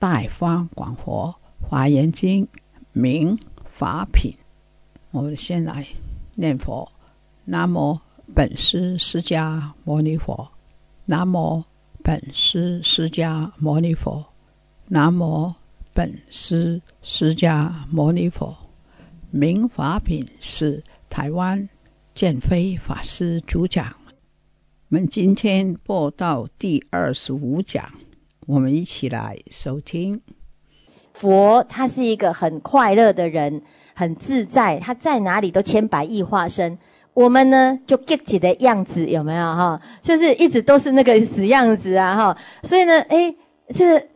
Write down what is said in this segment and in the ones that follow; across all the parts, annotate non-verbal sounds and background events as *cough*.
大方广佛华严经名法品，我们先来念佛。南无本师释迦牟尼佛，南无本师释迦牟尼佛，南无本师释迦牟尼佛。名法品是台湾建飞法师主讲，我们今天播到第二十五讲。我们一起来收听。佛他是一个很快乐的人，很自在，他在哪里都千百亿化身。我们呢，就 g 自己的样子有没有哈？就是一直都是那个死样子啊哈！所以呢，诶，这。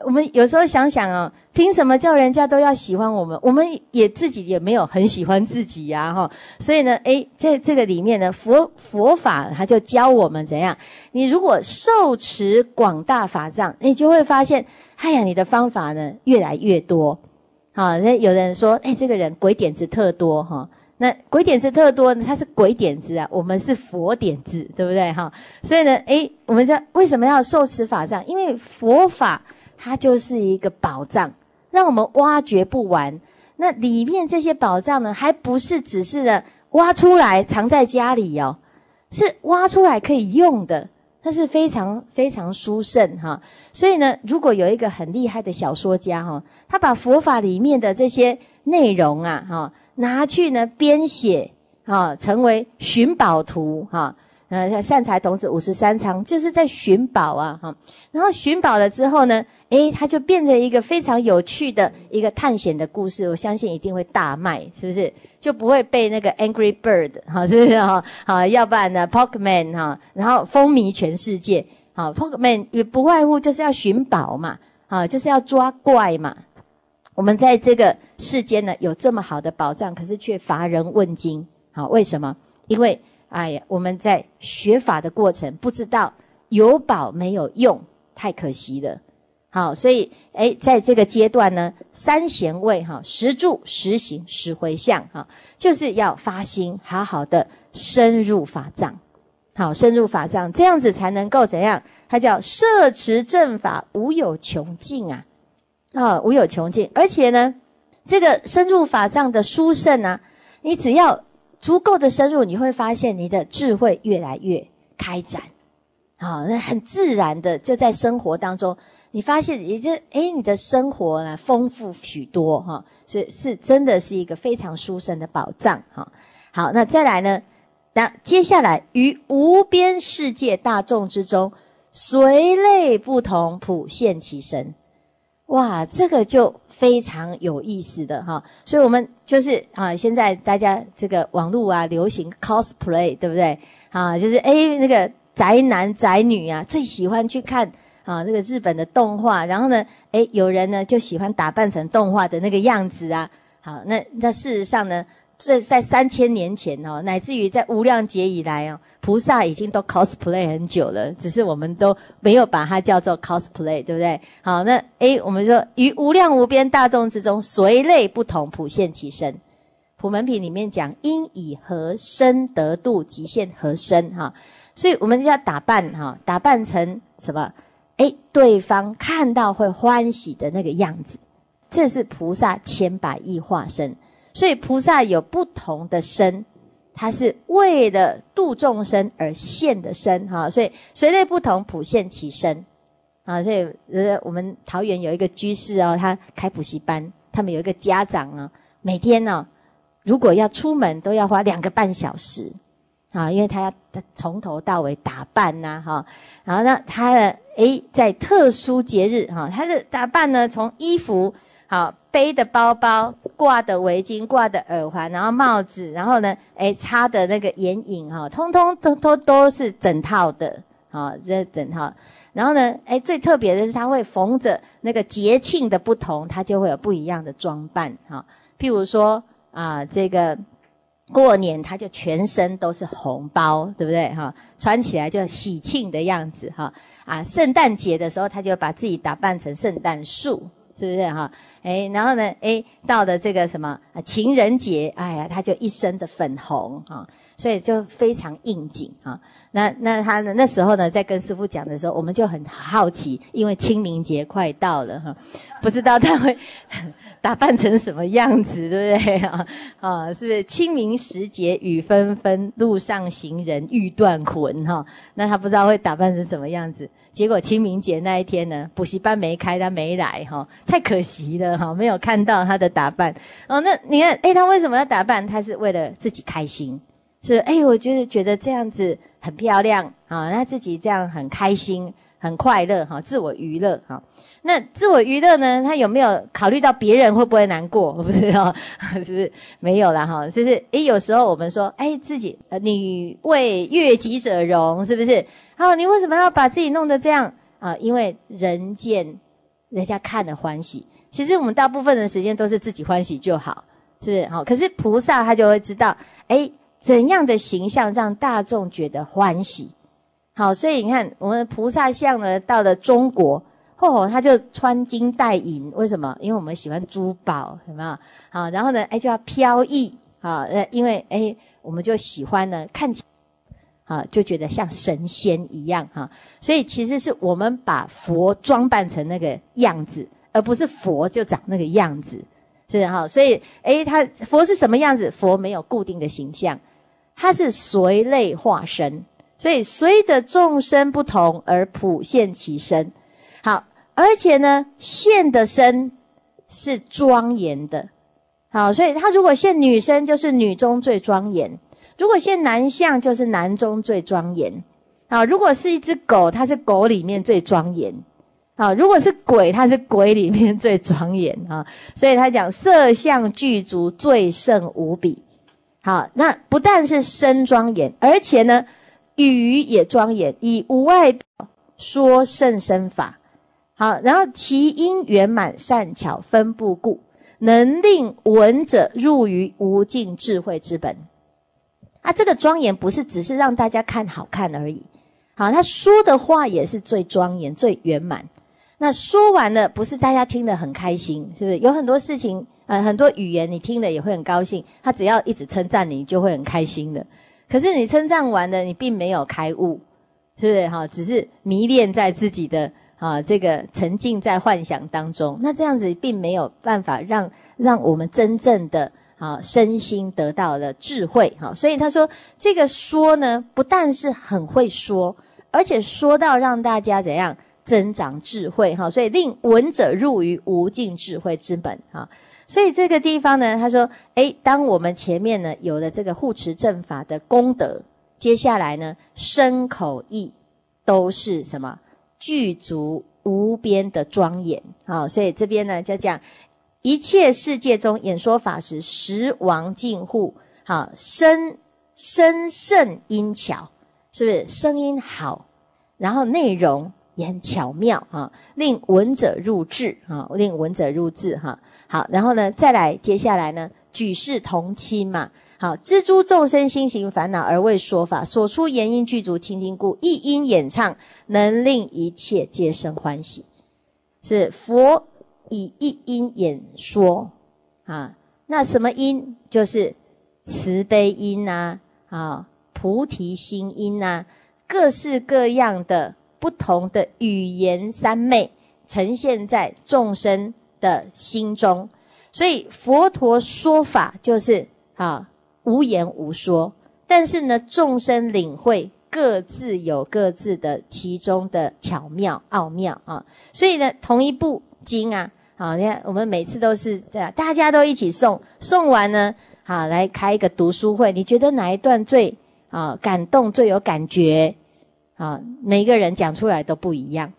我们有时候想想哦，凭什么叫人家都要喜欢我们？我们也自己也没有很喜欢自己呀，哈。所以呢，哎，在这个里面呢，佛佛法它就教我们怎样。你如果受持广大法藏，你就会发现，哎呀，你的方法呢越来越多。好，那有人说，哎，这个人鬼点子特多，哈。那鬼点子特多呢，他是鬼点子啊，我们是佛点子，对不对，哈？所以呢，哎，我们叫为什么要受持法藏？因为佛法。它就是一个宝藏，让我们挖掘不完。那里面这些宝藏呢，还不是只是呢挖出来藏在家里哦，是挖出来可以用的。它是非常非常殊胜哈。所以呢，如果有一个很厉害的小说家哈，他把佛法里面的这些内容啊哈，拿去呢编写啊，成为寻宝图哈。像善财童子五十三章就是在寻宝啊哈。然后寻宝了之后呢。诶，它就变成一个非常有趣的一个探险的故事，我相信一定会大卖，是不是？就不会被那个 Angry Bird 哈，是不是哈？好，要不然呢，Pokeman 哈，然后风靡全世界好 p o k e m a n 也不外乎就是要寻宝嘛，好，就是要抓怪嘛。我们在这个世间呢，有这么好的宝藏，可是却乏人问津，好，为什么？因为哎呀，我们在学法的过程，不知道有宝没有用，太可惜了。好，所以诶，在这个阶段呢，三贤位哈，十住、十行、十回向哈，就是要发心好好的深入法藏，好深入法藏，这样子才能够怎样？它叫摄持正法无有穷尽啊，啊，无有穷尽。而且呢，这个深入法藏的殊胜啊，你只要足够的深入，你会发现你的智慧越来越开展，好，那很自然的就在生活当中。你发现，也就诶，你的生活呢丰富许多哈，所以是真的是一个非常殊胜的宝藏哈。好，那再来呢？那接下来，于无边世界大众之中，随类不同，普现其身。哇，这个就非常有意思的哈。所以，我们就是啊，现在大家这个网络啊，流行 cosplay，对不对？啊，就是诶，那个宅男宅女啊，最喜欢去看。啊，那个日本的动画，然后呢，诶，有人呢就喜欢打扮成动画的那个样子啊。好，那那事实上呢，这在三千年前哦，乃至于在无量劫以来哦，菩萨已经都 cosplay 很久了，只是我们都没有把它叫做 cosplay，对不对？好，那哎，我们说于无量无边大众之中，随类不同，普现其身。普门品里面讲，因以何身得度，即现何身哈。所以我们要打扮哈，打扮成什么？哎，对方看到会欢喜的那个样子，这是菩萨千百亿化身。所以菩萨有不同的身，它是为了度众生而现的身哈。所以随类不同，普现其身啊。所以，呃，我们桃园有一个居士哦，他开补习班，他们有一个家长呢，每天呢，如果要出门，都要花两个半小时啊，因为他要从头到尾打扮呐哈。然后呢，他的诶，在特殊节日哈，他的打扮呢，从衣服好背的包包、挂的围巾、挂的耳环，然后帽子，然后呢，诶，擦的那个眼影哈，通通都都都是整套的，好，这整套。然后呢，诶，最特别的是，他会缝着那个节庆的不同，他就会有不一样的装扮哈。譬如说啊，这个。过年他就全身都是红包，对不对哈？穿起来就喜庆的样子哈。啊，圣诞节的时候他就把自己打扮成圣诞树，是不是哈？诶，然后呢，诶，到了这个什么情人节，哎呀，他就一身的粉红哈，所以就非常应景啊。那那他呢？那时候呢，在跟师傅讲的时候，我们就很好奇，因为清明节快到了哈，不知道他会 *laughs* 打扮成什么样子，对不对？*laughs* 啊啊，是不是清明时节雨纷纷，路上行人欲断魂？哈，那他不知道会打扮成什么样子。结果清明节那一天呢，补习班没开，他没来哈，太可惜了哈，没有看到他的打扮。哦，那你看，哎，他为什么要打扮？他是为了自己开心，是哎，我就是觉得这样子。很漂亮啊，那自己这样很开心，很快乐哈，自我娱乐哈。那自我娱乐呢？他有没有考虑到别人会不会难过？*laughs* 我不知道，*laughs* 是不是没有啦哈？就是诶，有时候我们说哎，自己女为悦己者容，是不是？好，你为什么要把自己弄得这样啊？因为人见人家看了欢喜，其实我们大部分的时间都是自己欢喜就好，是不是？好，可是菩萨他就会知道哎。怎样的形象让大众觉得欢喜？好，所以你看，我们菩萨像呢，到了中国后，他就穿金戴银。为什么？因为我们喜欢珠宝，什么？好，然后呢，哎，就要飘逸。好，呃，因为哎，我们就喜欢呢，看起好就觉得像神仙一样哈。所以其实是我们把佛装扮成那个样子，而不是佛就长那个样子，是不是哈？所以哎，他佛是什么样子？佛没有固定的形象。他是随类化身，所以随着众生不同而普现其身。好，而且呢，现的身是庄严的。好，所以他如果现女生，就是女中最庄严；如果现男相，就是男中最庄严。好，如果是一只狗，它是狗里面最庄严；好，如果是鬼，它是鬼里面最庄严啊。所以他讲色相具足，最胜无比。好，那不但是身庄严，而且呢，语也庄严，以无外表说甚深法。好，然后其因圆满善巧，分布故，能令闻者入于无尽智慧之本。啊，这个庄严不是只是让大家看好看而已。好，他说的话也是最庄严、最圆满。那说完了，不是大家听得很开心，是不是？有很多事情。呃，很多语言你听了也会很高兴，他只要一直称赞你，就会很开心的。可是你称赞完了，你并没有开悟，是不是哈？只是迷恋在自己的啊，这个沉浸在幻想当中。那这样子并没有办法让让我们真正的啊身心得到了智慧哈。所以他说这个说呢，不但是很会说，而且说到让大家怎样增长智慧哈。所以令闻者入于无尽智慧之本哈。所以这个地方呢，他说：诶，当我们前面呢有了这个护持正法的功德，接下来呢，声口意都是什么具足无边的庄严啊！所以这边呢就讲一切世界中演说法时，十王敬护，好声声胜音巧，是不是声音好，然后内容。也很巧妙啊，令闻者入智啊，令闻者入智哈。好，然后呢，再来，接下来呢，举世同亲嘛。好，知诸众生心行烦恼而为说法，所出言音具足清净故，一音演唱，能令一切皆生欢喜。是佛以一音演说啊，那什么音就是慈悲音啊，啊，菩提心音啊，各式各样的。不同的语言三昧呈现在众生的心中，所以佛陀说法就是啊无言无说，但是呢众生领会各自有各自的其中的巧妙奥妙啊，所以呢同一部经啊，好你看我们每次都是这样，大家都一起诵诵完呢，好来开一个读书会，你觉得哪一段最啊感动最有感觉？啊，每一个人讲出来都不一样，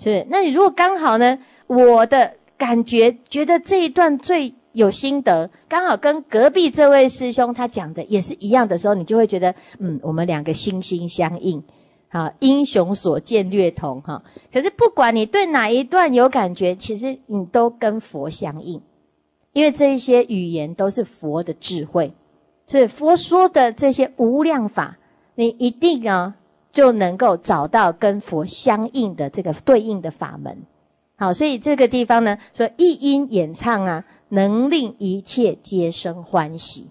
是那你如果刚好呢，我的感觉觉得这一段最有心得，刚好跟隔壁这位师兄他讲的也是一样的时候，你就会觉得，嗯，我们两个心心相印，好，英雄所见略同，哈。可是不管你对哪一段有感觉，其实你都跟佛相应，因为这些语言都是佛的智慧，所以佛说的这些无量法，你一定啊。就能够找到跟佛相应的这个对应的法门，好，所以这个地方呢，说一音演唱啊，能令一切皆生欢喜。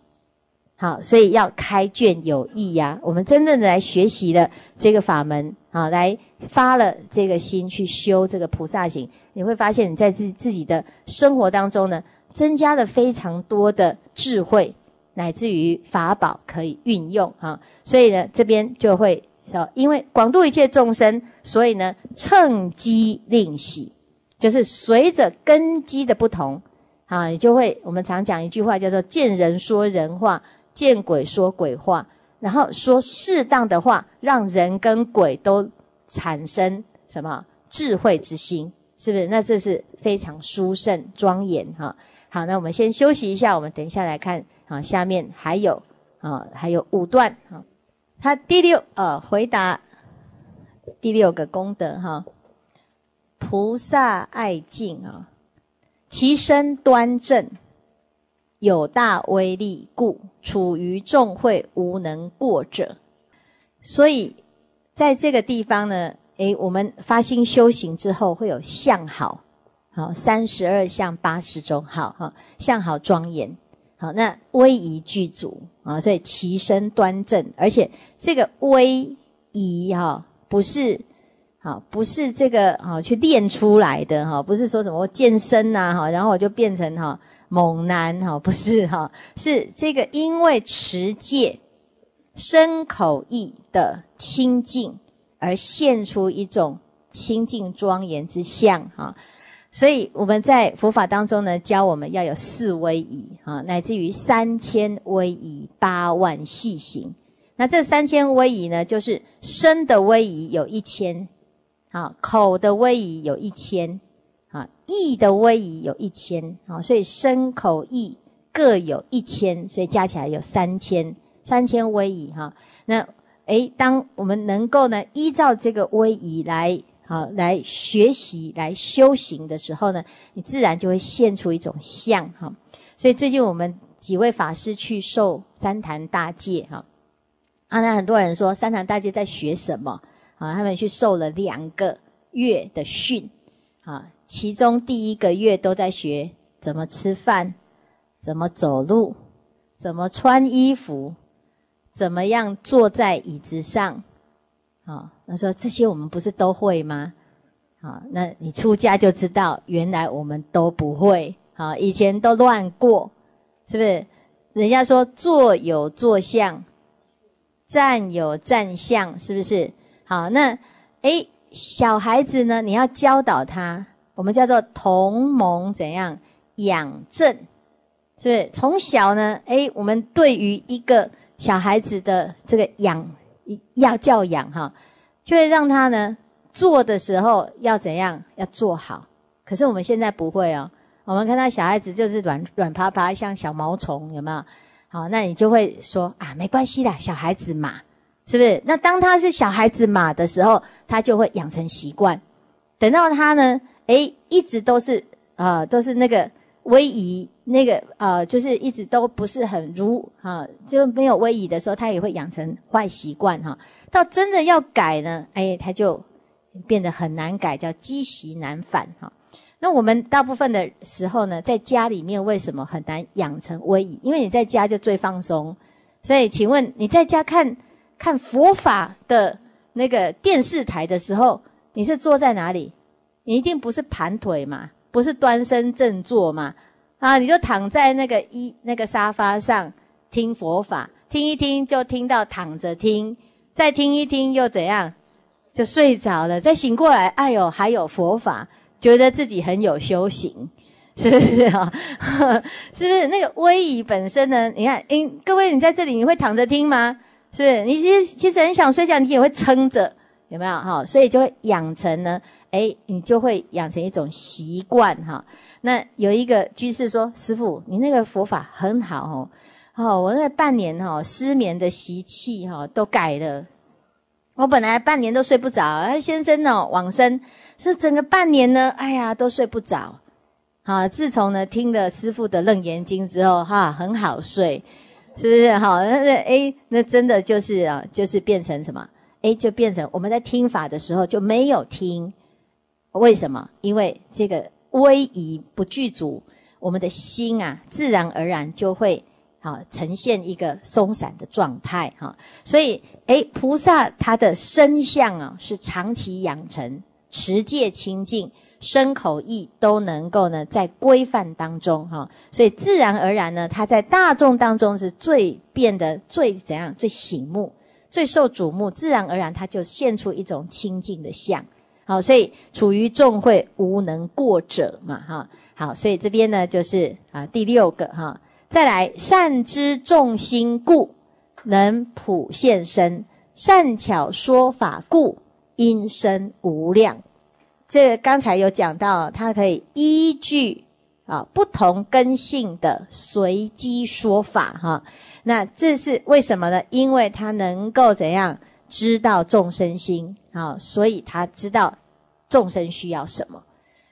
好，所以要开卷有益呀。我们真正的来学习的这个法门啊，来发了这个心去修这个菩萨行，你会发现你在自自己的生活当中呢，增加了非常多的智慧，乃至于法宝可以运用哈。所以呢，这边就会。是，因为广度一切众生，所以呢，趁机令喜，就是随着根基的不同，啊，就会我们常讲一句话，叫做见人说人话，见鬼说鬼话，然后说适当的话，让人跟鬼都产生什么智慧之心，是不是？那这是非常殊胜庄严哈。好，那我们先休息一下，我们等一下来看啊，下面还有啊，还有五段啊。他第六呃，回答第六个功德哈，菩萨爱敬啊，其身端正，有大威力，故处于众会无能过者。所以在这个地方呢，诶，我们发心修行之后会有相好，好三十二相八十种好，好相好庄严。好，那威仪具足啊，所以其身端正，而且这个威仪哈，不是好，不是这个啊去练出来的哈，不是说什么健身呐哈，然后我就变成哈猛男哈，不是哈，是这个因为持戒身口意的清净，而现出一种清净庄严之相啊。所以我们在佛法当中呢，教我们要有四威仪啊，乃至于三千威仪、八万细行。那这三千威仪呢，就是身的威仪有一千，啊，口的威仪有一千，啊，意的威仪有一千，啊，所以身、口、意各有一千，所以加起来有三千三千威仪哈。那诶，当我们能够呢，依照这个威仪来。好，来学习、来修行的时候呢，你自然就会现出一种相哈。所以最近我们几位法师去受三坛大戒哈，啊，那很多人说三坛大戒在学什么？啊，他们去受了两个月的训，啊，其中第一个月都在学怎么吃饭、怎么走路、怎么穿衣服、怎么样坐在椅子上。好，他说这些我们不是都会吗？好，那你出家就知道，原来我们都不会。好，以前都乱过，是不是？人家说坐有坐相，站有站相，是不是？好，那诶，小孩子呢，你要教导他，我们叫做同盟怎样养正，是不是？从小呢，诶，我们对于一个小孩子的这个养。要教养哈，就会让他呢做的时候要怎样要做好。可是我们现在不会哦，我们看到小孩子就是软软趴趴，像小毛虫，有没有？好，那你就会说啊，没关系的，小孩子嘛，是不是？那当他是小孩子嘛的时候，他就会养成习惯。等到他呢，诶，一直都是呃，都是那个威仪。那个呃，就是一直都不是很如哈，就没有威仪的时候，他也会养成坏习惯哈。到真的要改呢，哎，他就变得很难改，叫积习难返哈。那我们大部分的时候呢，在家里面为什么很难养成威仪？因为你在家就最放松，所以请问你在家看看佛法的那个电视台的时候，你是坐在哪里？你一定不是盘腿嘛，不是端身正坐嘛？啊，你就躺在那个一那个沙发上听佛法，听一听就听到躺着听，再听一听又怎样，就睡着了，再醒过来，哎呦，还有佛法，觉得自己很有修行，*laughs* 是不是啊？*laughs* 是不是那个威仪本身呢？你看，哎，各位，你在这里你会躺着听吗？是不是？你其实其实很想睡觉，你也会撑着，有没有？哈，所以就会养成呢，哎，你就会养成一种习惯，哈。那有一个居士说：“师父，你那个佛法很好哦，哦，我那半年哈失眠的习气哈都改了。我本来半年都睡不着，哎，先生哦往生是整个半年呢，哎呀都睡不着。好，自从呢听了师父的《楞严经》之后，哈很好睡，是不是好？那那哎，那真的就是啊，就是变成什么？哎，就变成我们在听法的时候就没有听，为什么？因为这个。”威仪不具足，我们的心啊，自然而然就会啊呈现一个松散的状态哈。所以，哎，菩萨他的身相啊，是长期养成持戒清净，身口意都能够呢在规范当中哈。所以，自然而然呢，他在大众当中是最变得最怎样最醒目、最受瞩目，自然而然他就现出一种清净的相。好，所以处于众会无能过者嘛，哈。好，所以这边呢就是啊第六个哈，再来善知众心故能普现身，善巧说法故因声无量。这刚才有讲到，他可以依据啊不同根性的随机说法哈。那这是为什么呢？因为他能够怎样？知道众生心啊，所以他知道众生需要什么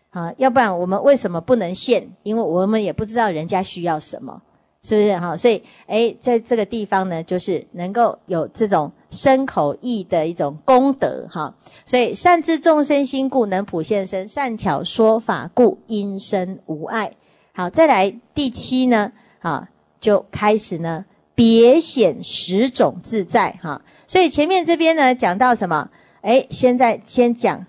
啊，要不然我们为什么不能献？因为我们也不知道人家需要什么，是不是哈？所以诶，在这个地方呢，就是能够有这种深口意的一种功德哈。所以善知众生心故，能普现身；善巧说法故，因身无碍。好，再来第七呢啊，就开始呢别显十种自在哈。所以前面这边呢讲到什么？哎，现在先讲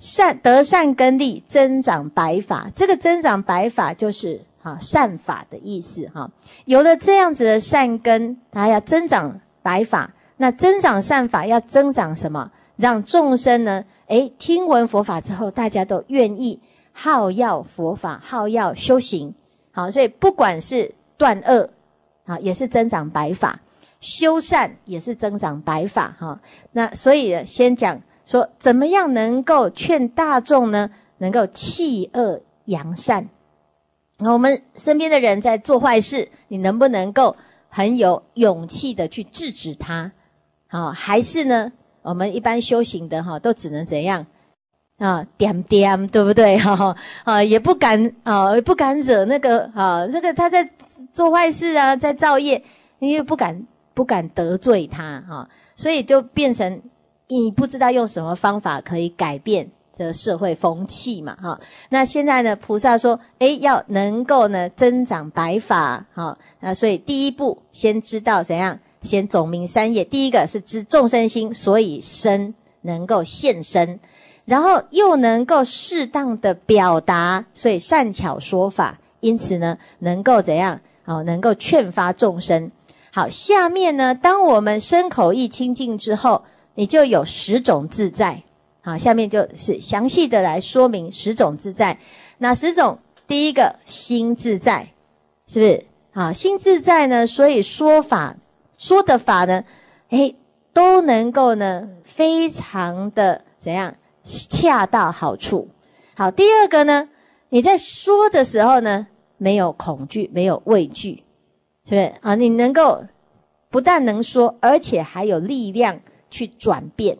善得善根力增长白法。这个增长白法就是哈善法的意思哈。有了这样子的善根，它要增长白法。那增长善法要增长什么？让众生呢，哎，听闻佛法之后，大家都愿意好要佛法，好要修行。好，所以不管是断恶，啊，也是增长白法。修善也是增长白法哈，那所以先讲说怎么样能够劝大众呢？能够弃恶扬善。那我们身边的人在做坏事，你能不能够很有勇气的去制止他？好，还是呢？我们一般修行的哈，都只能怎样啊？点点，对不对？*laughs* 哈，啊，也不敢啊，不敢惹那个啊，这个他在做坏事啊，在造业，你也不敢。不敢得罪他哈，所以就变成你不知道用什么方法可以改变这社会风气嘛哈。那现在呢，菩萨说，哎，要能够呢增长白发哈，那所以第一步先知道怎样，先总明三业。第一个是知众生心，所以身能够现身，然后又能够适当的表达，所以善巧说法，因此呢，能够怎样，哦，能够劝发众生。好，下面呢，当我们身口意清净之后，你就有十种自在。好，下面就是详细的来说明十种自在。那十种，第一个心自在，是不是？啊，心自在呢，所以说法说的法呢，诶，都能够呢非常的怎样，恰到好处。好，第二个呢，你在说的时候呢，没有恐惧，没有畏惧。是不是啊？你能够不但能说，而且还有力量去转变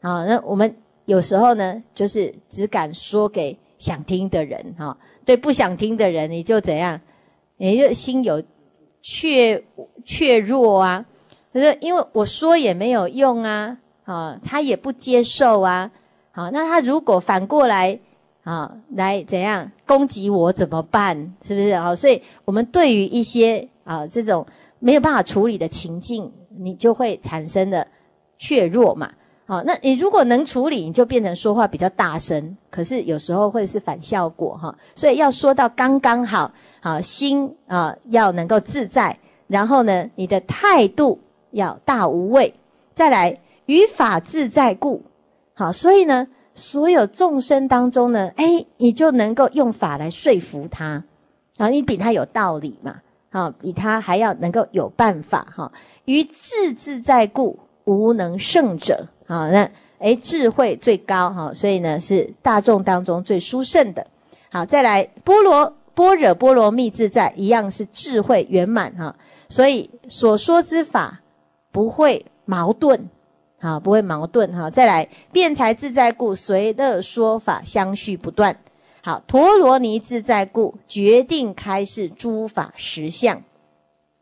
啊？那我们有时候呢，就是只敢说给想听的人哈，对不想听的人，你就怎样？你就心有怯怯弱啊？就是因为我说也没有用啊，啊，他也不接受啊，好，那他如果反过来。啊，来怎样攻击我？怎么办？是不是啊？所以，我们对于一些啊这种没有办法处理的情境，你就会产生的怯弱嘛。好，那你如果能处理，你就变成说话比较大声，可是有时候会是反效果哈。所以要说到刚刚好，好心啊要能够自在，然后呢，你的态度要大无畏，再来，于法自在故，好，所以呢。所有众生当中呢，哎，你就能够用法来说服他，啊，你比他有道理嘛，啊，比他还要能够有办法哈。于智自在故，无能胜者。好，那哎，智慧最高哈，所以呢是大众当中最殊胜的。好，再来，波罗波若波罗蜜自在，一样是智慧圆满哈。所以所说之法不会矛盾。好，不会矛盾哈。再来，辩才自在故，随的说法相续不断。好，陀罗尼自在故，决定开示诸法实相。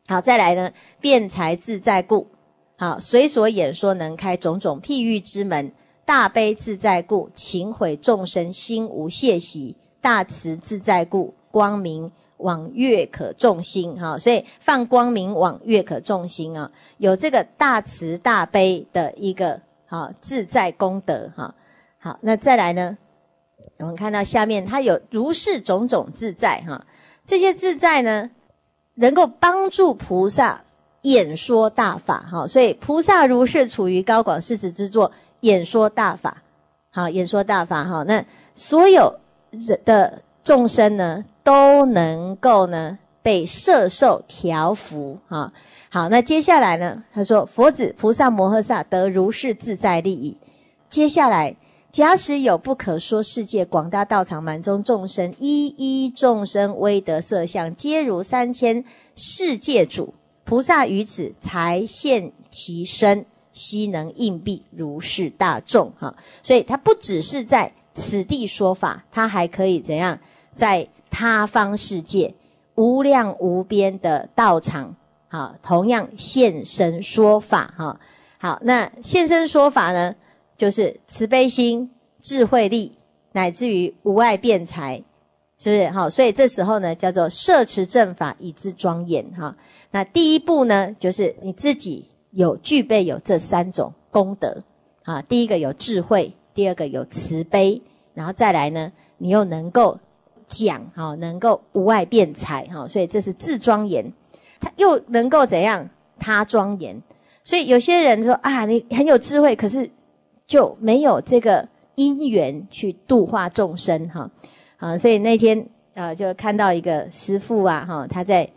好，再来呢，辩才自在故，好，随所演说能开种种譬喻之门。大悲自在故，情毁众生心无懈喜。大慈自在故，光明。往月可众心哈，所以放光明往月可众心啊，有这个大慈大悲的一个好自在功德哈。好，那再来呢，我们看到下面它有如是种种自在哈，这些自在呢，能够帮助菩萨演说大法哈。所以菩萨如是处于高广世子之作演说大法，好演说大法哈。那所有人的众生呢？都能够呢被摄受调伏啊！好，那接下来呢？他说：“佛子菩萨摩诃萨得如是自在利益。接下来，假使有不可说世界广大道场满中众生，一一众生威德色相，皆如三千世界主菩萨于此才现其身，悉能应变如是大众哈！所以，他不只是在此地说法，他还可以怎样在？”他方世界无量无边的道场，好，同样现身说法，哈，好，那现身说法呢，就是慈悲心、智慧力，乃至于无碍辩才，是不是？好，所以这时候呢，叫做摄持正法以至庄严，哈。那第一步呢，就是你自己有具备有这三种功德，啊，第一个有智慧，第二个有慈悲，然后再来呢，你又能够。讲哈，能够无碍辩才哈，所以这是自庄严；他又能够怎样？他庄严。所以有些人说啊，你很有智慧，可是就没有这个因缘去度化众生哈啊。所以那天啊，就看到一个师父啊哈，他在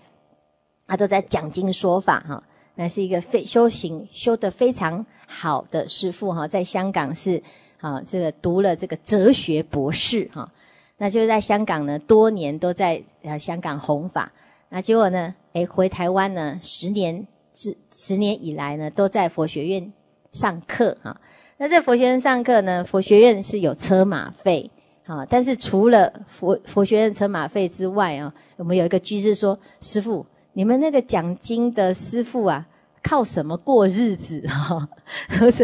啊都在讲经说法哈。那是一个非修行修得非常好的师父哈，在香港是啊这个读了这个哲学博士哈。那就是在香港呢，多年都在呃香港弘法，那结果呢，诶，回台湾呢，十年至十年以来呢，都在佛学院上课哈。那在佛学院上课呢，佛学院是有车马费，啊。但是除了佛佛学院车马费之外啊，我们有一个居士说，师傅，你们那个讲经的师傅啊。靠什么过日子哈？不是，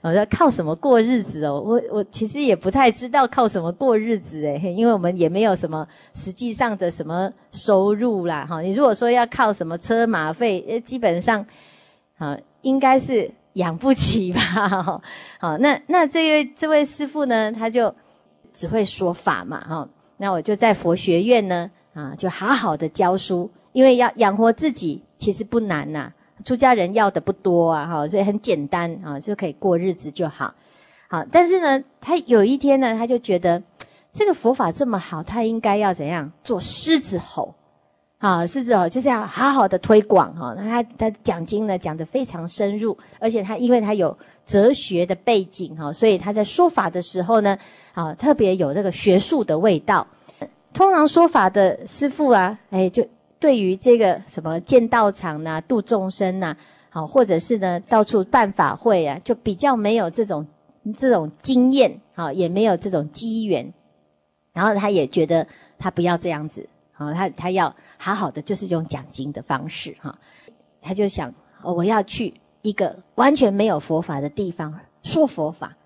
我说靠什么过日子哦？我我其实也不太知道靠什么过日子诶，因为我们也没有什么实际上的什么收入啦哈。你如果说要靠什么车马费，基本上啊，应该是养不起吧。好，那那这位这位师傅呢，他就只会说法嘛哈。那我就在佛学院呢啊，就好好的教书，因为要养活自己其实不难呐。出家人要的不多啊，哈，所以很简单啊，就可以过日子就好。好，但是呢，他有一天呢，他就觉得这个佛法这么好，他应该要怎样做狮子吼？啊，狮子吼就是要好好的推广哈。那他他讲经呢，讲得非常深入，而且他因为他有哲学的背景哈，所以他在说法的时候呢，啊，特别有那个学术的味道。通常说法的师傅啊，哎，就。对于这个什么建道场呐、度众生呐，好，或者是呢到处办法会啊，就比较没有这种这种经验啊，也没有这种机缘，然后他也觉得他不要这样子啊，他他要好好的，就是用讲经的方式哈，他就想，我要去一个完全没有佛法的地方说佛法，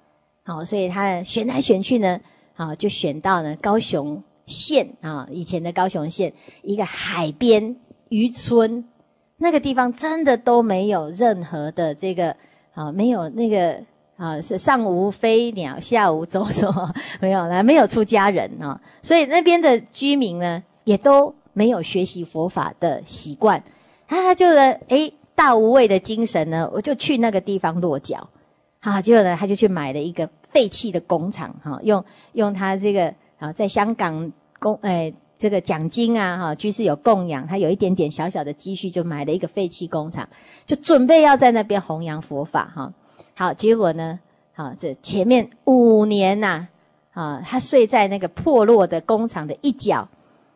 好，所以他选来选去呢，好就选到呢高雄。县啊，以前的高雄县一个海边渔村，那个地方真的都没有任何的这个啊，没有那个啊，是上无飞鸟，下无走兽，*laughs* 没有啦，没有出家人啊，所以那边的居民呢，也都没有学习佛法的习惯，他就哎大无畏的精神呢，我就去那个地方落脚，好，结果呢，他就去买了一个废弃的工厂，哈，用用他这个啊，在香港。供哎，这个奖金啊，哈，居士有供养，他有一点点小小的积蓄，就买了一个废弃工厂，就准备要在那边弘扬佛法，哈。好，结果呢，好，这前面五年呐，啊，他睡在那个破落的工厂的一角，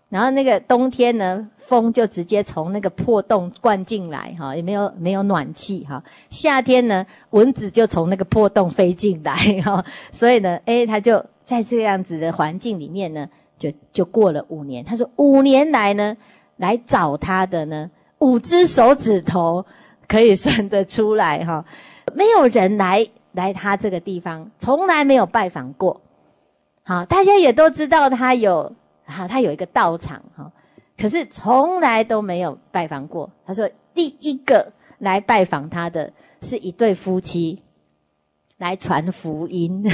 然后那个冬天呢，风就直接从那个破洞灌进来，哈，也没有没有暖气，哈。夏天呢，蚊子就从那个破洞飞进来，哈。所以呢，哎，他就在这样子的环境里面呢。就就过了五年，他说五年来呢，来找他的呢，五只手指头可以算得出来哈，没有人来来他这个地方，从来没有拜访过。好，大家也都知道他有哈，他有一个道场哈，可是从来都没有拜访过。他说第一个来拜访他的是一对夫妻。来传福音，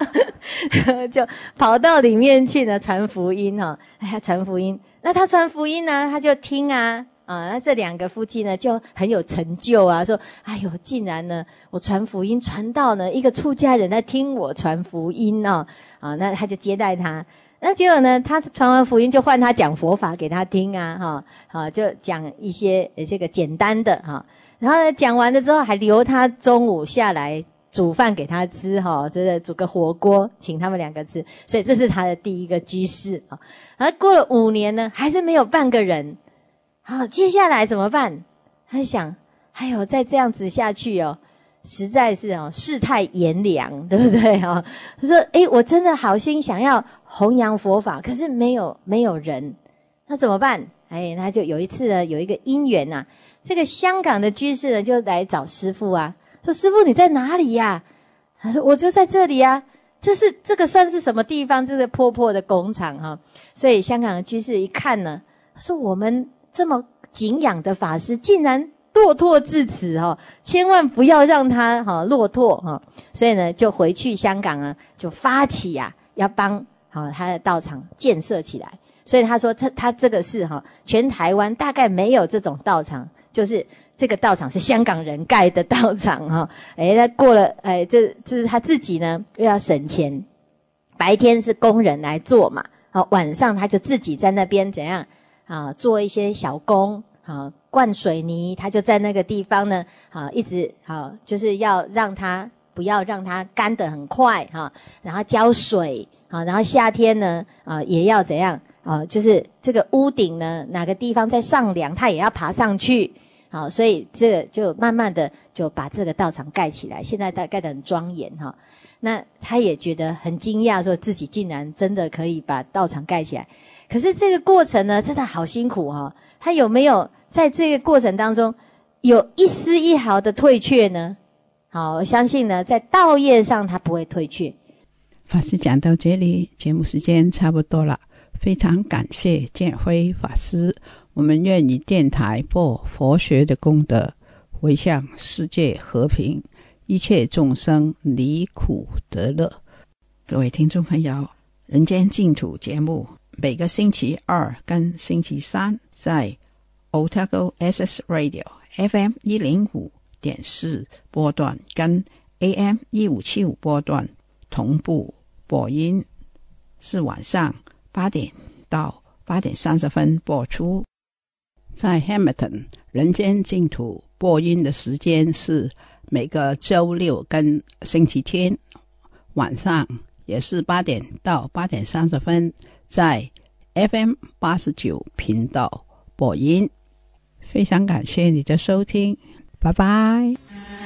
*laughs* 就跑到里面去呢，传福音哦，哎呀，传福音。那他传福音呢，他就听啊，啊，那这两个夫妻呢，就很有成就啊，说，哎呦，竟然呢，我传福音传到呢，一个出家人在听我传福音哦，啊，那他就接待他，那结果呢，他传完福音就换他讲佛法给他听啊，哈，好，就讲一些这个简单的哈，然后呢，讲完了之后还留他中午下来。煮饭给他吃哈，就是煮个火锅请他们两个吃，所以这是他的第一个居士啊。而过了五年呢，还是没有半个人。好，接下来怎么办？他想，哎呦，再这样子下去哦，实在是哦，世态炎凉，对不对啊？他说，哎，我真的好心想要弘扬佛法，可是没有没有人，那怎么办？哎，他就有一次呢，有一个因缘呐，这个香港的居士呢，就来找师父啊。说师傅，你在哪里呀？他说我就在这里啊。这是这个算是什么地方？这是破破的工厂哈。所以香港的居士一看呢，说我们这么敬仰的法师，竟然落拓至此哈，千万不要让他哈落拓哈。所以呢，就回去香港啊，就发起呀，要帮好他的道场建设起来。所以他说，这他这个是哈，全台湾大概没有这种道场，就是。这个道场是香港人盖的道场哈，*laughs* 哎，他过了哎，这这是他自己呢，又要省钱。白天是工人来做嘛，好，晚上他就自己在那边怎样啊，做一些小工啊，灌水泥，他就在那个地方呢，好，一直好，就是要让他不要让他干得很快哈，然后浇水，好，然后夏天呢啊，也要怎样啊，就是这个屋顶呢，哪个地方在上梁，他也要爬上去。好，所以这就慢慢的就把这个道场盖起来，现在它盖得很庄严哈。那他也觉得很惊讶，说自己竟然真的可以把道场盖起来。可是这个过程呢，真的好辛苦哈。他有没有在这个过程当中有一丝一毫的退却呢？好，我相信呢，在道业上他不会退却。法师讲到这里，节目时间差不多了，非常感谢建辉法师。我们愿以电台播佛学的功德，回向世界和平，一切众生离苦得乐。各位听众朋友，《人间净土》节目每个星期二跟星期三在 Otago SS Radio FM 一零五点四波段跟 AM 一五七五波段同步播音，是晚上八点到八点三十分播出。在 Hamilton 人间净土播音的时间是每个周六跟星期天晚上，也是八点到八点三十分，在 FM 八十九频道播音。非常感谢你的收听，拜拜。